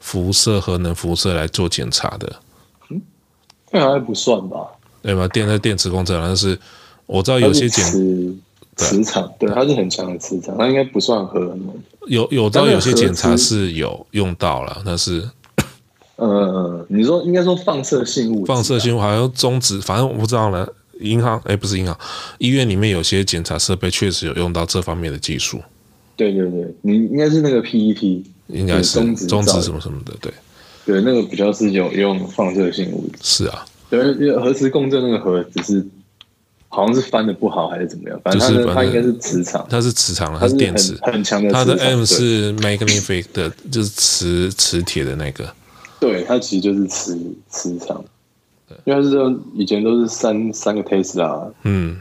辐射、核能辐射来做检查的。嗯，那还不算吧？对吧？电在电池工程，但是我知道有些检磁场，对，它是很强的磁场，它应该不算核能。有有知道有些检查是有用到了，但是。呃，你说应该说放射性物质，放射性物好像中子，反正我不知道了。银行哎，不是银行，医院里面有些检查设备确实有用到这方面的技术。对对对，你应该是那个 PET，应该是中子什么什么的，对。对，那个比较是有用放射性物质。是啊，对，因为核磁共振那个核只是好像是翻的不好还是怎么样，反正它、就是、它应该是磁场，它是磁场，它是电磁很强的，它的 M 是 magnetic 的，就是磁磁铁的那个。对，它其实就是磁磁场，因为它是这种以前都是三三个 Tesla，嗯，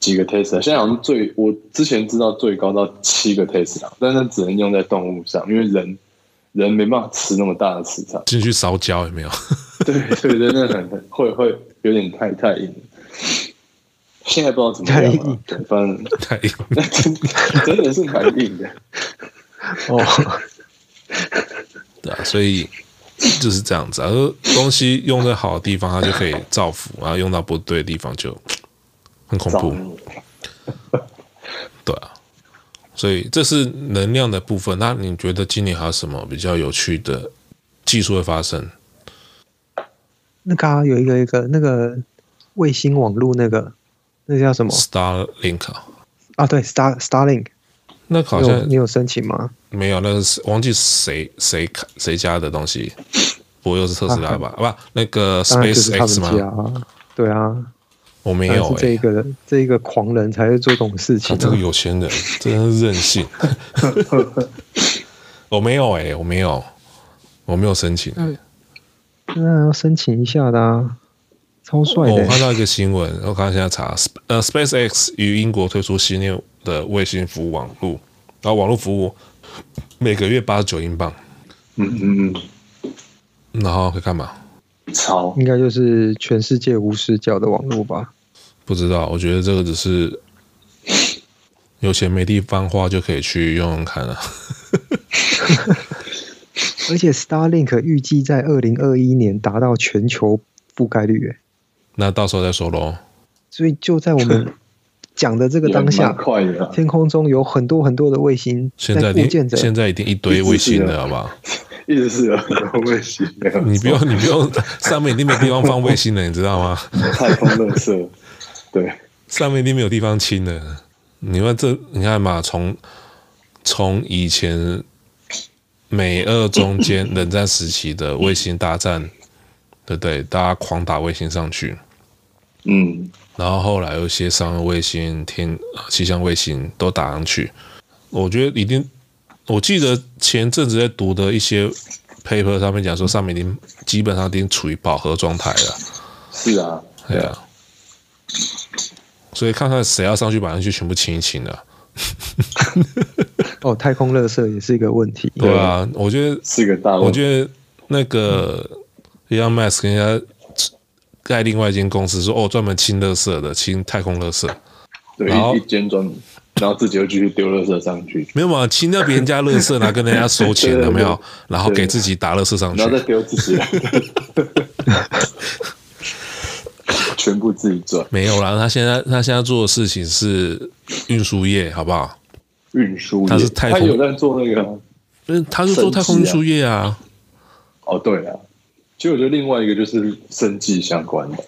几个 Tesla，现在好像最我之前知道最高到七个 Tesla，但是只能用在动物上，因为人人没办法吃那么大的磁场，进去烧焦有没有？对 对对，那很很会会有点太太硬，现在不知道怎么样了，对，反正太硬，那 真真的是蛮硬的，哦，对啊，所以。就是这样子啊，东西用在好的地方，它就可以造福；然后用到不对的地方，就很恐怖。对啊，所以这是能量的部分。那你觉得今年还有什么比较有趣的技术会发生？那刚刚有一个一个那个卫星网络，那个那个叫什么？Starlink 啊，对，Star Starlink。那好像你有申请吗？没有，那个是忘记谁谁谁家的东西，不会又是特斯拉吧？啊，不，那个 SpaceX 吗？对啊，我没有。这个这个狂人才会做这种事情。这个有钱人 真的是任性。我没有哎、欸，我没有，我没有申请。嗯，那要申请一下的啊，超帅的、欸。我看到一个新闻，我看现在查，呃，SpaceX 于英国推出新的卫星服务网络，然后网络服务每个月八十九英镑。嗯嗯嗯，然后可以干嘛？超应该就是全世界无死角的网络吧？不知道，我觉得这个只是有钱没地方花就可以去用用看啊。而且 Starlink 预计在二零二一年达到全球覆盖率，那到时候再说喽。所以就在我们 讲的这个当下，天空中有很多很多的卫星现在现在已经一堆卫星了，好不好？一直是有很多卫星，你不用你不用，上面一定没地方放卫星了，你知道吗？太空垃圾，对，上面一定没有地方清了。你们这你看嘛，从从以前美俄中间冷战时期的卫星大战，对不对？大家狂打卫星上去，嗯，然后后来有一些商业卫星、天气象卫星都打上去，我觉得一定。我记得前阵子在读的一些 paper 上面讲说，上面已经基本上已经处于饱和状态了。是啊，对啊。所以看看谁要上去把那些全部清一清了。哦，太空垃圾也是一个问题。对啊，我觉得是个大问题。我觉得那个 Elon Musk 跟人家盖另外一间公司说，哦，专门清垃圾的，清太空垃圾。对，然后一间专门。然后自己又继续丢垃圾上去，没有嘛？清掉别人家垃圾，然后跟人家收钱，有没有？然后给自己打垃圾上去，然后再丢自己，全部自己赚。没有啦，他现在他现在做的事情是运输业，好不好？运输业，他是太空，他有在做那个，嗯，他是做太空运输业啊。哦，对啊，其实我觉得另外一个就是生技相关的，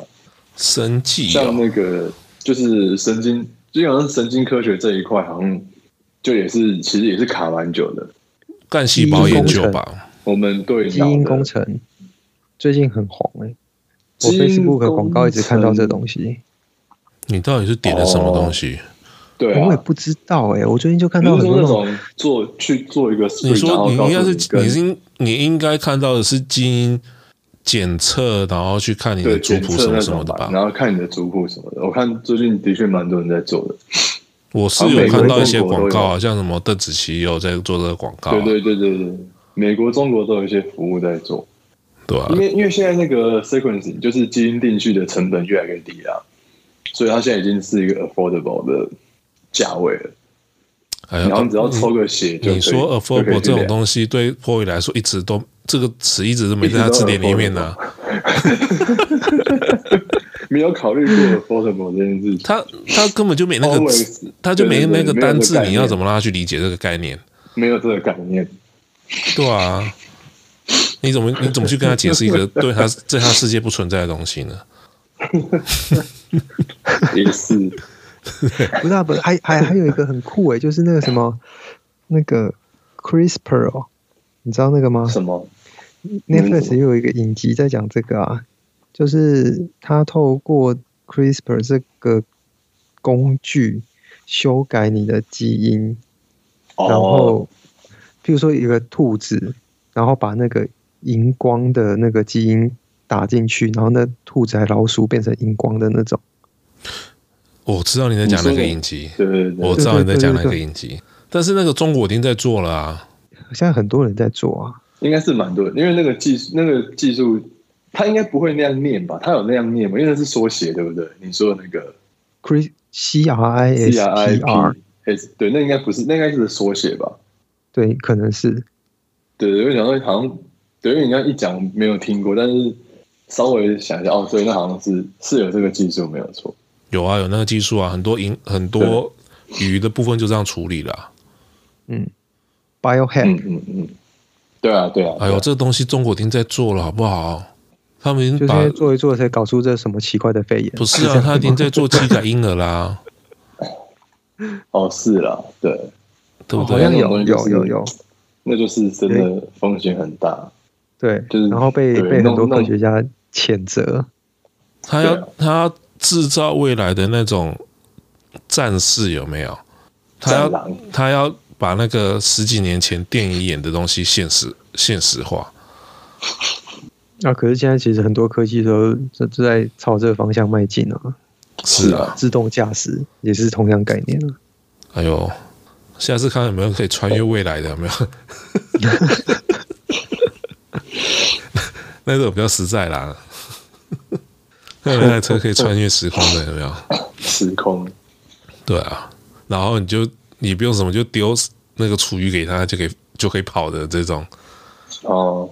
生技像那个就是神经。就好像神经科学这一块，好像就也是，其实也是卡蛮久的。干细胞研究吧，我们对基因工程最近很红哎、欸，我 Facebook 广告一直看到这东西。你到底是点了什么东西？哦、对、啊，我也不知道哎、欸，我最近就看到很多那种做去做一个，你说你应该是你应你应该看到的是基因。检测，然后去看你的族谱什么什么的吧。然后看你的族谱什么的。我看最近的确蛮多人在做的。我是有看到一些广告啊，像什么邓紫棋有在做这个广告。对对对对对，美国、中国都有一些服务在做。对啊，因为因为现在那个 sequencing 就是基因定序的成本越来越低了，所以它现在已经是一个 affordable 的价位了。哎然后只要抽个血就，你说 affordable 这种东西对 POY 来说一直都。这个词一直都没在他字典里面呢、啊，没有考虑过 affordable 这件事情。他他根本就没那个字，他就没那个单字，你要怎么让他去理解这个概念？没有这个概念，对啊，你怎么 你怎么去跟他解释一个对他在他世界不存在的东西呢？也是，不是不是，还还还有一个很酷诶，就是那个什么那个 CRISPR 哦，你知道那个吗？什么？Netflix 又有一个影集在讲这个啊，就是他透过 CRISPR 这个工具修改你的基因，然后，譬如说一个兔子，然后把那个荧光的那个基因打进去，然后那兔子还老鼠变成荧光的那种。我知道你在讲那个影集，对对对，我知道你在讲那个影集，但是那个中国已经在做了啊，现在很多人在做啊。应该是蛮多的，因为那个技术，那个技术，他应该不会那样念吧？他有那样念吗？因为那是缩写，对不对？你说的那个 C R I S P R S，对，那应该不是，那应该是缩写吧？对，可能是。对，因为想说好像，对，因为你刚一讲没有听过，但是稍微想一下，哦，所以那好像是是有这个技术，没有错。有啊，有那个技术啊，很多银很多鱼的部分就这样处理了啊。嗯，Biohack，嗯嗯嗯。对啊，对啊！哎呦，这个东西中国已经在做了，好不好？他们已经把做一做，才搞出这什么奇怪的肺炎？不是啊，他已经在做基因改婴儿啦。哦，是啦，对，对不对？好像有有有有，那就是真的风险很大。对，就是然后被被很多科学家谴责。他要他要制造未来的那种战士，有没有？他要他要。把那个十几年前电影演的东西现实现实化。啊，可是现在其实很多科技都都在朝这个方向迈进啊。是啊，自动驾驶也是同样概念啊。哎呦，下次看有没有可以穿越未来的，有没有？那个比较实在啦。那台车可以穿越时空的，有没有？时空。对啊，然后你就你不用什么，就丢那个厨余给他，就可以就可以跑的这种。哦，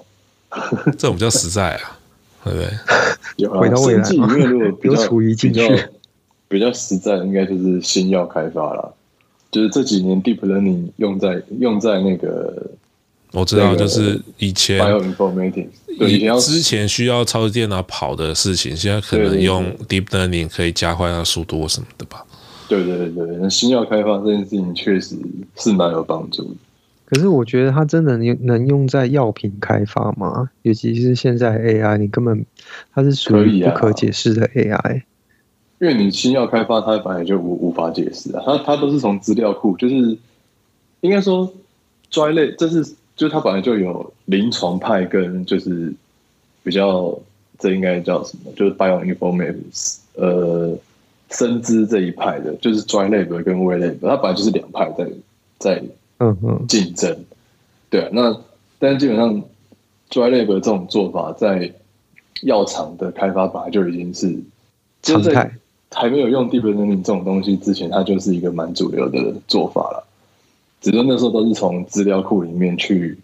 这种比较实在啊，对不对？有啊，回到未来里面如果比较有厨余进去，比较，比较实在，应该就是新药开发了。就是这几年 deep learning 用在用在那个。我知道，就是以前对以之前需要超级电脑跑的事情，现在可能用 deep learning 可以加快它速度什么的吧？对对对对，那新药开发这件事情确实是蛮有帮助的。可是我觉得它真的能能用在药品开发吗？尤其是现在 AI，你根本它是属于不可解释的 AI，啊、因为你新药开发它本来就无无法解释啊，它它都是从资料库，就是应该说抓类，这是。就它本来就有临床派跟就是比较，这应该叫什么？就是 bioinformatics，呃，生资这一派的，就是 dry lab 跟 wet lab，它本来就是两派在在嗯嗯竞争。对啊，那但是基本上 dry lab 这种做法在药厂的开发本来就已经是常态，还没有用 deep learning 这种东西之前，它就是一个蛮主流的做法了。只是那时候都是从资料库里面去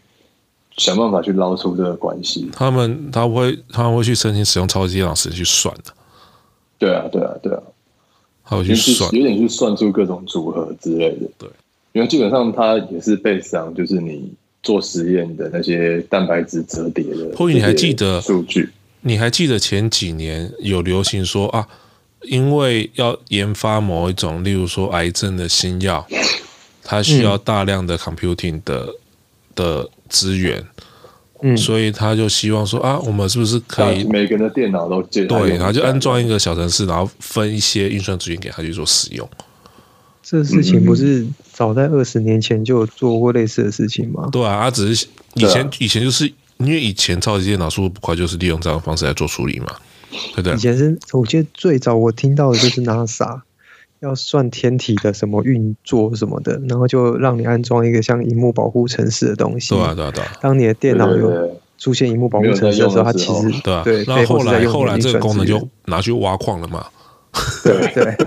想办法去捞出这个关系。他们他会他们会去申请使用超级电脑时去算的。对啊，对啊，对啊。还有去算，有点去算出各种组合之类的。对，因为基本上它也是 base 上，就是你做实验的那些蛋白质折叠的。或许你还记得数据？你还记得前几年有流行说啊，因为要研发某一种，例如说癌症的新药。它需要大量的 computing 的、嗯、的资源，嗯，所以他就希望说啊，我们是不是可以每个人的电脑都接对，然后就安装一个小程式，然后分一些运算资源给他去做使用。这事情不是早在二十年前就有做过类似的事情吗？对啊，他只是以前、啊、以前就是因为以前超级电脑速度不快，就是利用这样的方式来做处理嘛，对不对？以前是我记得最早我听到的就是 NASA。要算天体的什么运作什么的，然后就让你安装一个像荧幕保护城市的东西。对啊，对啊，对啊。当你的电脑有出现荧幕保护城市的时候，它其实对啊。对。然后后来后来这个功能就拿去挖矿了嘛。对 对。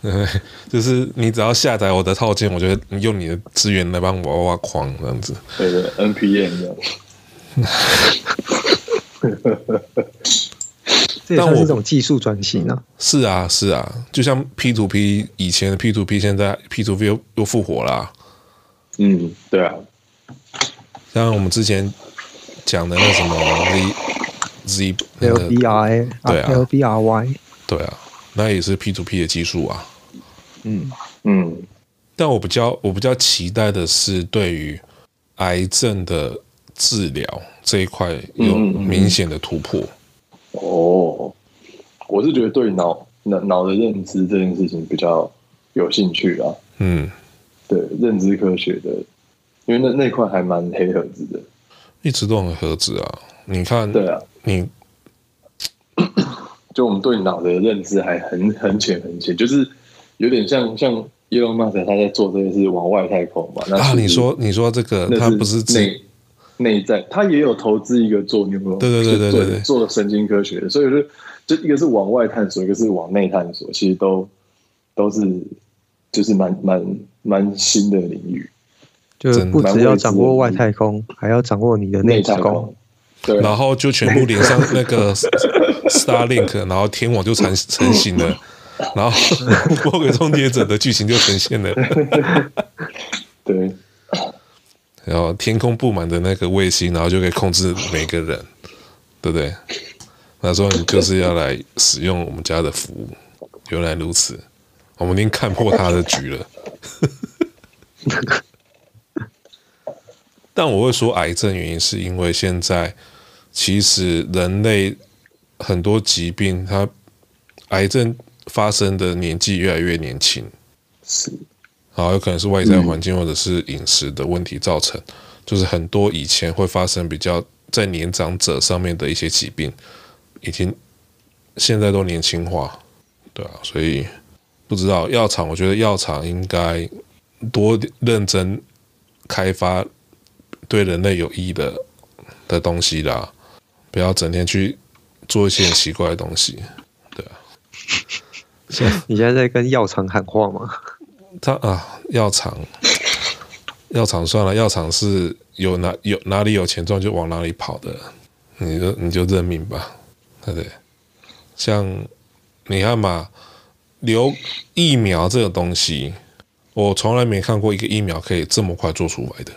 对，就是你只要下载我的套件，我就用你的资源来帮我挖挖矿这样子。对对，NPM 这样。这也算是一种技术转型啊！是啊，是啊，就像 P to P 以前的 P to P，现在 P to P 又又复活了啊。嗯，对啊。像我们之前讲的那什么 Z Z L B R A，对啊，L B R Y，对啊，那也是 P to P 的技术啊。嗯嗯。但我比较我比较期待的是，对于癌症的治疗这一块有明显的突破。哦，我是觉得对脑脑脑的认知这件事情比较有兴趣啊。嗯，对，认知科学的，因为那那块还蛮黑盒子的，一直都很盒子啊。你看，对啊，你就我们对脑的认知还很很浅很浅，就是有点像像 Elon Musk 他在做这些事往外太空嘛。那啊，你说你说这个，他不是内内在，他也有投资一个做牛肉，对对对对对，对，做神经科学的，所以就就一个是往外探索，一个是往内探索，其实都都是就是蛮蛮蛮新的领域，就不只要掌握外太空，还要掌握你的内太空，对，然后就全部连上那个 Starlink，然后天网就成成型了，然后魔鬼终结者的剧情就呈现了，对。然后天空布满的那个卫星，然后就可以控制每个人，对不对？他说你就是要来使用我们家的服务，原来如此，我们已经看破他的局了。但我会说癌症原因是因为现在其实人类很多疾病，它癌症发生的年纪越来越年轻。是，好，有可能是外在环境或者是饮食的问题造成，嗯、就是很多以前会发生比较在年长者上面的一些疾病，已经现在都年轻化，对啊，所以不知道药厂，我觉得药厂应该多认真开发对人类有益的的东西啦，不要整天去做一些很奇怪的东西，对啊。你现在在跟药厂喊话吗？他啊，药厂，药厂算了，药厂是有哪有哪里有钱赚就往哪里跑的，你就你就认命吧，对不对？像你看嘛，留疫苗这个东西，我从来没看过一个疫苗可以这么快做出来的，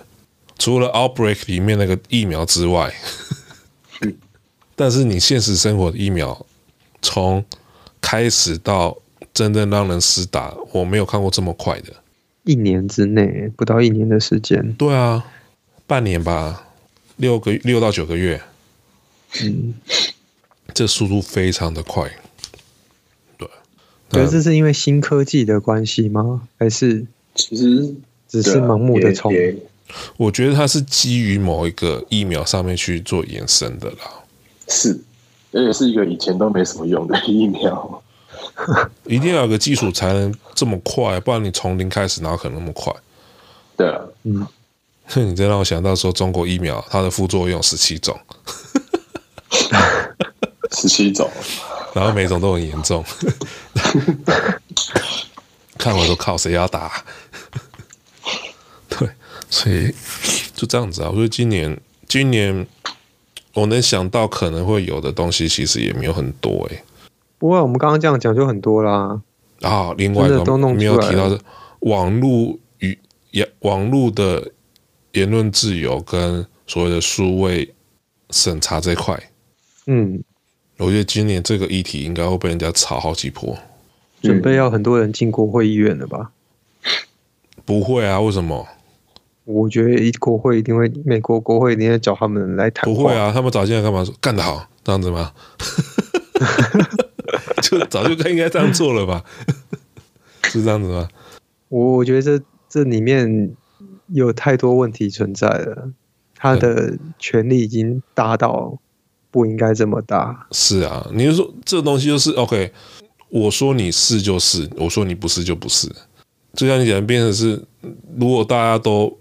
除了 Outbreak 里面那个疫苗之外，但是你现实生活的疫苗，从开始到真正让人施打，我没有看过这么快的。一年之内，不到一年的时间。对啊，半年吧，六个六到九个月。嗯，这速度非常的快。对，可是这是因为新科技的关系吗？还是其实只是盲目的冲？我觉得它是基于某一个疫苗上面去做延伸的啦。是，而且是一个以前都没什么用的疫苗。一定要有个基础才能这么快，不然你从零开始哪可能那么快？对啊，嗯，你这让我想到说，中国疫苗它的副作用十七种，十七种，然后每种都很严重，看我都靠谁要打？对，所以就这样子啊。我觉得今年，今年我能想到可能会有的东西，其实也没有很多哎、欸。不过我们刚刚这样讲就很多啦。啊，另外一个没有提到的网络与言网络的言论自由跟所谓的数位审查这块。嗯，我觉得今年这个议题应该会被人家炒好几波。准备要很多人进国会议院了吧？不会啊，为什么？我觉得一国会一定会，美国国会一定会找他们来谈。不会啊，他们找进来干嘛？说干得好，这样子吗？就早就该应该这样做了吧，是这样子吗？我我觉得这这里面有太多问题存在了，他的权力已经大到不应该这么大。是啊，你就说这东西就是 OK，我说你是就是，我说你不是就不是。就像你讲的，变成是如果大家都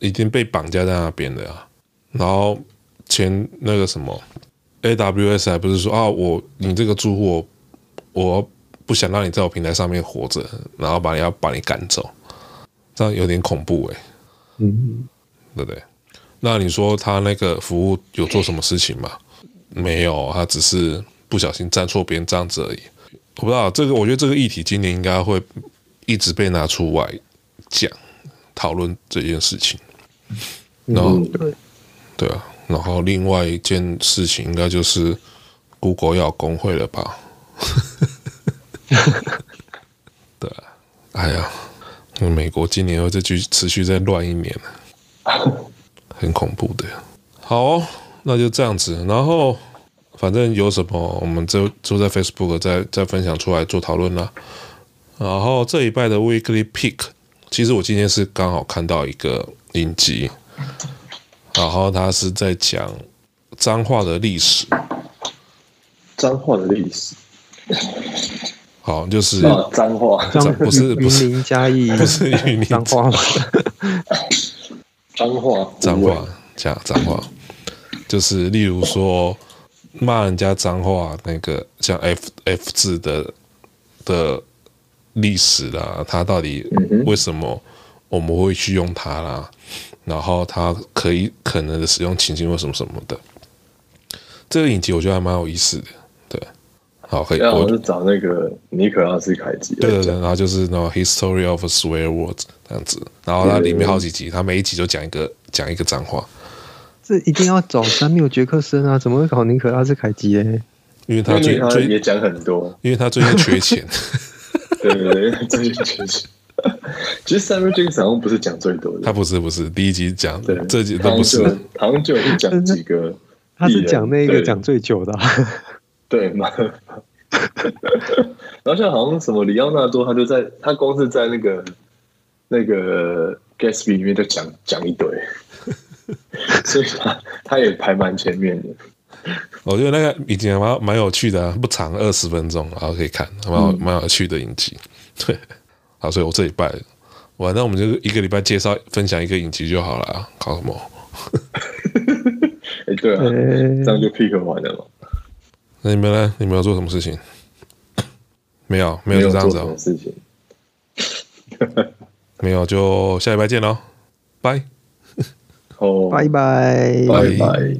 已经被绑架在那边了啊，然后前那个什么。AWS 还不是说啊，我你这个住户，我不想让你在我平台上面活着，然后把你要把你赶走，这样有点恐怖哎，嗯，对不对？那你说他那个服务有做什么事情吗？没有，他只是不小心站错边这样子而已。我不知道这个，我觉得这个议题今年应该会一直被拿出来讲讨论这件事情。然后，对，对啊。然后另外一件事情应该就是 Google 要工会了吧？对，哎呀，美国今年又再继续持续再乱一年，很恐怖的。好哦，那就这样子。然后反正有什么，我们就就在 Facebook 再再分享出来做讨论啦。然后这一拜的 Weekly Pick，其实我今天是刚好看到一个影集。然后他是在讲脏话的历史，脏话的历史，好，就是 脏话，不是不是嘉义，不是云林彰化吗？彰化，彰化，讲脏话，就是例如说骂人家脏话，那个像 F F 字的的历史啦，它到底为什么我们会去用它啦？然后它可以可能的使用情境或什么什么的，这个影集我觉得还蛮有意思的，对，好，可以。我是找那个尼可拉斯凯奇，对对对，然后就是那种 History of Swear Words 这样子，然后它里面好几集，它每一集就讲一个讲一个脏话。这一定要找山缪杰克森啊，怎么会搞尼可拉斯凯奇呢？因为他最他也讲很多，因为他最近缺钱，对 对对，最近缺钱。其实 Samuel Jackson 好像不是讲最多的，他不是不是第一集讲，对，这集都不是，好像就讲几个，他是讲那个讲最久的，对吗？然后像好像什么里奥纳多，他就在他光是在那个那个 Gatsby 里面就讲讲一堆，所以他他也排蛮前面的。我觉得那个影集蛮蛮有趣的，啊，不长，二十分钟，然后可以看，蛮蛮有趣的影集。对，好，所以我这礼拜，完，那我们就一个礼拜介绍分享一个影集就好了，搞什么？哎，对啊，这样就 pick 完了嘛。那你们呢？你们要做什么事情？没有，没有就这样子哦。事情，没有就下礼拜见喽，拜。哦，拜拜，拜拜。